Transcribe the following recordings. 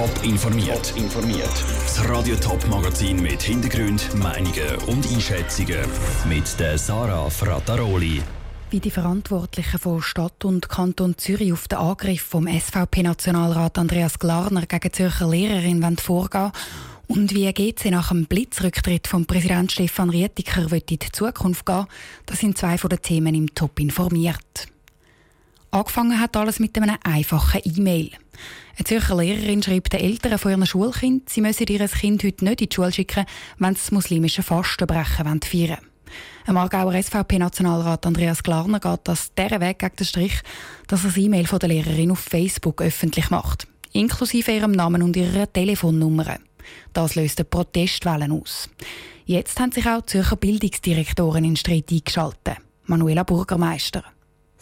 Top informiert. informiert. Das Radio Top Magazin mit Hintergrund, Meinungen und Einschätzungen mit der Sarah Frataroli. Wie die Verantwortlichen von Stadt und Kanton Zürich auf den Angriff vom SVP-Nationalrat Andreas Glarner gegen Zürcher Lehrerin vorgehen und wie geht es nach dem Blitzrücktritt von Präsident Stefan Rietiker in die Zukunft gehen, das sind zwei von den Themen im Top informiert. Angefangen hat alles mit einem einfachen E-Mail. Eine Zürcher Lehrerin schreibt den Eltern von ihrem Schulkind, sie müssen ihr Kind heute nicht in die Schule schicken, wenn sie das muslimische Fastenbrechen feiern wollen. Ein Aargauer SVP-Nationalrat Andreas Glarner geht das dieser Weg gegen den Strich, dass er das E-Mail der Lehrerin auf Facebook öffentlich macht. Inklusive ihrem Namen und ihrer Telefonnummer. Das löst Protestwellen aus. Jetzt haben sich auch die Zürcher Bildungsdirektoren in Streit eingeschaltet. Manuela Bürgermeister.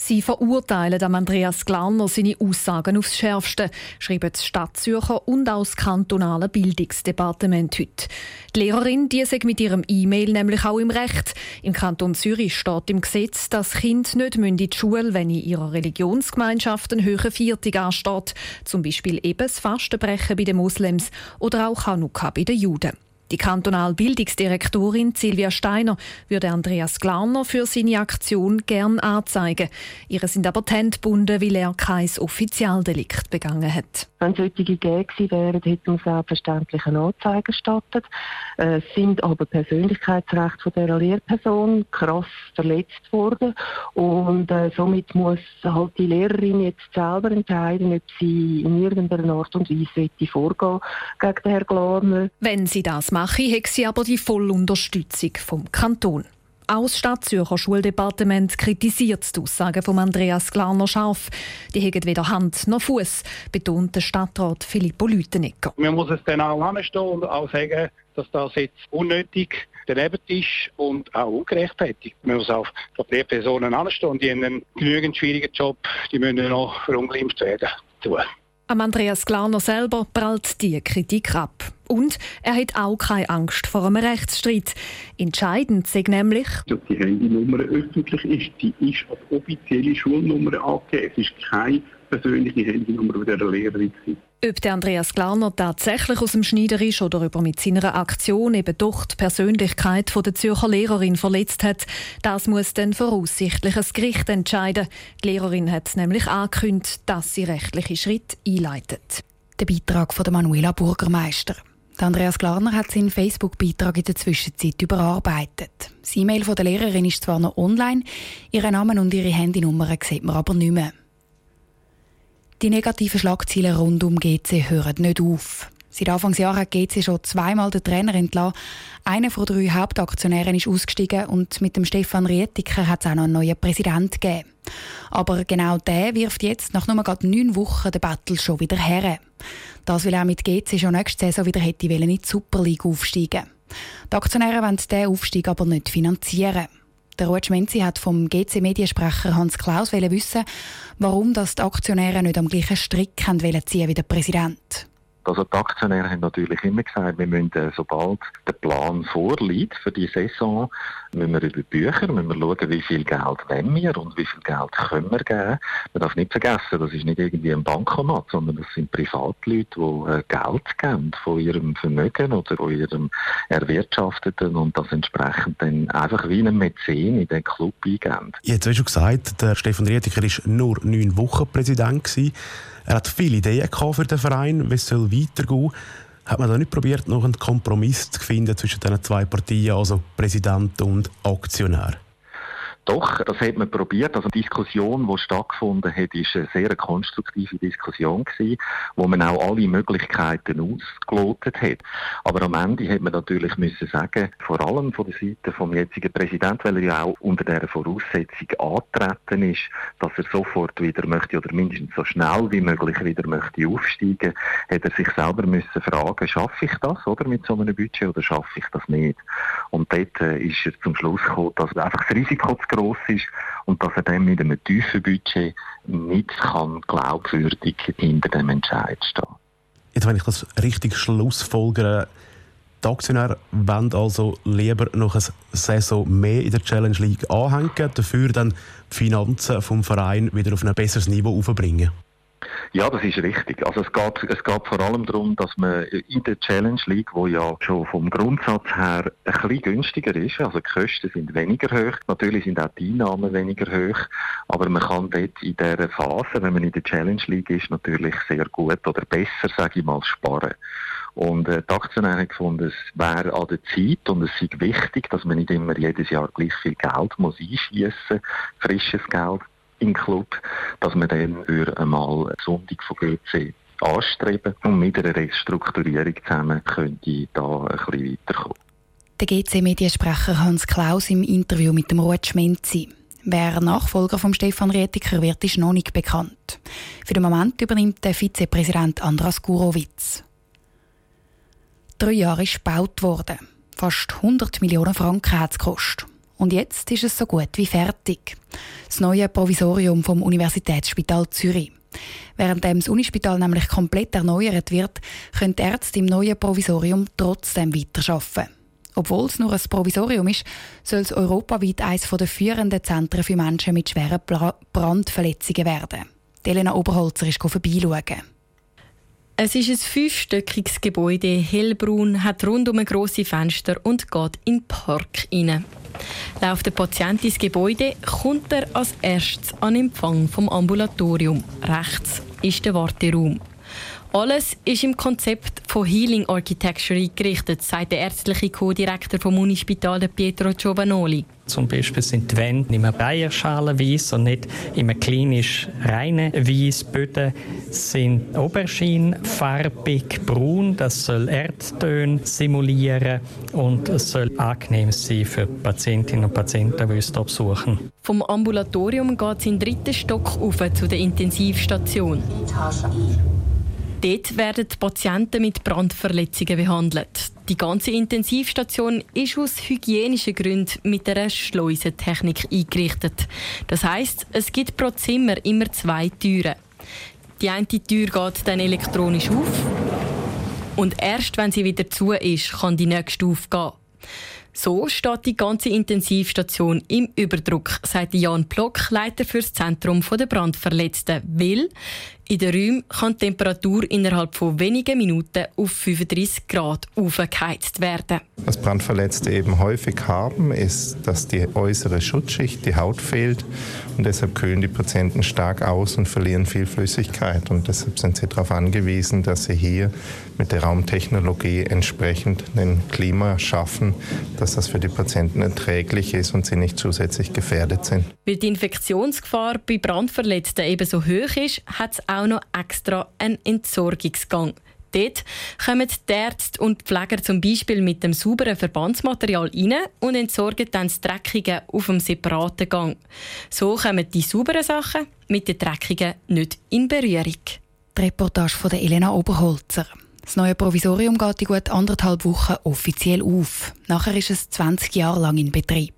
Sie verurteilen Andreas Glarner seine Aussagen aufs Schärfste, schreiben die Stadt Zürcher und auch das kantonale Bildungsdepartement heute. Die Lehrerin die sagt mit ihrem E-Mail nämlich auch im Recht. Im Kanton Zürich steht im Gesetz, dass Kind nicht in die Schule, wenn in ihrer Religionsgemeinschaft ein höherer Viertig ansteht. Zum Beispiel eben das Fastenbrechen bei den Moslems oder auch Chanukka bei den Juden. Die kantonale Bildungsdirektorin Silvia Steiner würde Andreas Glarner für seine Aktion gern anzeigen. Ihre sind aber gebunden, weil er kein Offizialdelikt begangen hat. Wenn solche gegeben wären, hätte man selbstverständlich eine Anzeige gestattet. Es sind aber Persönlichkeitsrechte von dieser Lehrperson krass verletzt worden und äh, somit muss halt die Lehrerin jetzt selber entscheiden, ob sie in irgendeiner Art und Weise vorgehen gegen den Herrn Glarner. Wenn sie das mache, hätte sie aber die volle Unterstützung vom Kanton. Auch das Stadtzürcher Schuldepartement kritisiert die Aussagen von Andreas Glarner scharf. Die haben weder Hand noch Fuß, betont der Stadtrat Filippo Lütenegger. Man muss es dann auch anstehen und auch sagen, dass das jetzt unnötig daneben ist und auch ungerechtfertigt. Man muss auch für die Lehrpersonen anstehen die haben einen genügend schwierigen Job, die müssen noch verunglimpft werden. Tun. Am Andreas Glarner selber prallt die Kritik ab. Und er hat auch keine Angst vor einem Rechtsstreit. Entscheidend sei nämlich, dass die Handynummer öffentlich ist. Die ist als offizielle Schulnummer angegeben. Es ist keine persönliche Handynummer der Lehrerin. Ob der Andreas Glarner tatsächlich aus dem Schneider ist oder ob er mit seiner Aktion eben doch die Persönlichkeit der Zürcher Lehrerin verletzt hat, das muss dann voraussichtlich ein Gericht entscheiden. Die Lehrerin hat nämlich angekündigt, dass sie rechtliche Schritte einleitet. Der Beitrag von Manuela Bürgermeister. Andreas Glarner hat seinen Facebook-Beitrag in der Zwischenzeit überarbeitet. Das E-Mail der Lehrerin ist zwar noch online, ihren Namen und ihre Handynummer sieht man aber nicht mehr. Die negativen Schlagzeilen rund um GC hören nicht auf. Seit Anfangsjahr hat GC schon zweimal den Trainer entlassen. Einer von drei Hauptaktionären ist ausgestiegen und mit dem Stefan Rietiker hat es auch noch einen neuen Präsident gegeben. Aber genau der wirft jetzt nach nur gerade neun Wochen den Battle schon wieder her. Das, weil er mit GC schon nächste Saison wieder hätte in die Super League aufsteigen. Die Aktionäre wollen diesen Aufstieg aber nicht finanzieren. Der Ruud Menzi hat vom GC-Mediensprecher Hans Klaus wissen, warum das die Aktionäre nicht am gleichen Strick ziehen wie der Präsident. Also die Aktionäre haben natürlich immer gesagt, wir müssen, äh, sobald der Plan vorliegt für die Saison, müssen wir über Bücher, müssen wir schauen, wie viel Geld wollen wir und wie viel Geld können wir geben. Man darf nicht vergessen, das ist nicht irgendwie ein Bankomat, sondern das sind Privatleute, die äh, Geld geben von ihrem Vermögen oder von ihrem Erwirtschafteten und das entsprechend dann einfach wie ein Mäzen in den Club eingeben. Jetzt hast du gesagt, der Stefan Rietiker war nur neun Wochen Präsident. Gewesen. Er hat viele Ideen für den Verein, wie es weitergehen soll. Hat man da nicht probiert, noch einen Kompromiss zu finden zwischen diesen zwei Partien, also Präsident und Aktionär? Doch, das hat man probiert. Also die Diskussion, die stattgefunden hat, ist eine sehr konstruktive Diskussion gewesen, wo man auch alle Möglichkeiten ausgelotet hat. Aber am Ende hat man natürlich müssen sagen, vor allem von der Seite vom jetzigen Präsidenten, weil er ja auch unter der Voraussetzung antreten ist, dass er sofort wieder möchte oder mindestens so schnell wie möglich wieder möchte aufsteigen, hat er sich selber müssen fragen, schaffe ich das oder mit so einem Budget oder schaffe ich das nicht? Und dort äh, ist er zum Schluss gekommen, dass einfach das Risiko zu groß ist und dass er dann mit einem tiefen Budget nicht kann glaubwürdig hinter dem Entscheid stehen. Jetzt, wenn ich das richtig schlussfolgere, die Aktionäre wollen also lieber noch eine Saison mehr in der Challenge League anhängen, dafür dann die Finanzen vom Verein wieder auf ein besseres Niveau aufbringen. Ja, das ist richtig. Also es geht, es geht vor allem darum, dass man in der Challenge League, wo ja schon vom Grundsatz her ein bisschen günstiger ist, also die Kosten sind weniger hoch, natürlich sind auch die Einnahmen weniger hoch, aber man kann dort in dieser Phase, wenn man in der Challenge League ist, natürlich sehr gut oder besser, sage ich mal, sparen. Und äh, die Aktionäre gefunden, es wäre an der Zeit und es ist wichtig, dass man nicht immer jedes Jahr gleich viel Geld muss einschießen, frisches Geld im Club, dass man dann für einmal eine Sondung von GC anstreben und mit einer Restrukturierung zusammen könnte da ein bisschen weiterkommen. Der GC-Mediensprecher Hans Klaus im Interview mit dem Ruud Schmenzi. Wer Nachfolger von Stefan Rietiker wird, ist noch nicht bekannt. Für den Moment übernimmt der Vizepräsident Andras Gurowitz. Drei Jahre ist gebaut worden. Fast 100 Millionen Franken hat es gekostet. Und jetzt ist es so gut wie fertig. Das neue Provisorium vom Universitätsspital Zürich. Während das Unispital nämlich komplett erneuert wird, können die Ärzte im neuen Provisorium trotzdem weiterarbeiten. Obwohl es nur ein Provisorium ist, soll es europaweit eines der führenden Zentren für Menschen mit schweren Brandverletzungen werden. Elena Oberholzer ist vorbeischauen. Es ist ein fünfstöckiges Gebäude, hellbraun, hat rundum grosse Fenster und geht in den Park hinein. Läuft der Patient ins Gebäude, kommt er als erstes an Empfang vom Ambulatorium. Rechts ist der Warteraum. Alles ist im Konzept von Healing Architecture eingerichtet, sagt der ärztliche Co-Direktor vom Unispital Pietro Giovanoli. Zum Beispiel sind die Wände nicht mehr Bayerschalenweiß und nicht immer klinisch reine Weiß. Böden sind auberginefarbig braun. Das soll Erdtöne simulieren und es soll angenehm sein für Patientinnen und Patienten, die uns hier besuchen. Vom Ambulatorium geht es in den dritten Stock auf zu der Intensivstation. Dort werden Patienten mit Brandverletzungen behandelt. Die ganze Intensivstation ist aus hygienischen Gründen mit einer Schleusentechnik eingerichtet. Das heißt, es gibt pro Zimmer immer zwei Türen. Die eine Tür geht dann elektronisch auf und erst wenn sie wieder zu ist, kann die nächste aufgehen. So steht die ganze Intensivstation im Überdruck, sagt Jan Plock, Leiter für das Zentrum der Brandverletzten. Weil in den Räumen kann die Temperatur innerhalb von wenigen Minuten auf 35 Grad aufgeheizt werden. Was Brandverletzte eben häufig haben, ist, dass die äußere Schutzschicht, die Haut fehlt und deshalb kühlen die Patienten stark aus und verlieren viel Flüssigkeit. Und deshalb sind sie darauf angewiesen, dass sie hier mit der Raumtechnologie entsprechend ein Klima schaffen, dass das für die Patienten erträglich ist und sie nicht zusätzlich gefährdet sind. Weil die Infektionsgefahr bei Brandverletzten ebenso hoch ist, hat es auch noch extra einen Entsorgungsgang. Dort kommen die Ärzte und die Pfleger zum Beispiel mit dem sauberen Verbandsmaterial rein und entsorgen dann das Dreckige auf einem separaten Gang. So kommen die sauberen Sachen mit den Dreckigen nicht in Berührung. Die Reportage von Elena Oberholzer. Das neue Provisorium geht in gut anderthalb Wochen offiziell auf. Nachher ist es 20 Jahre lang in Betrieb.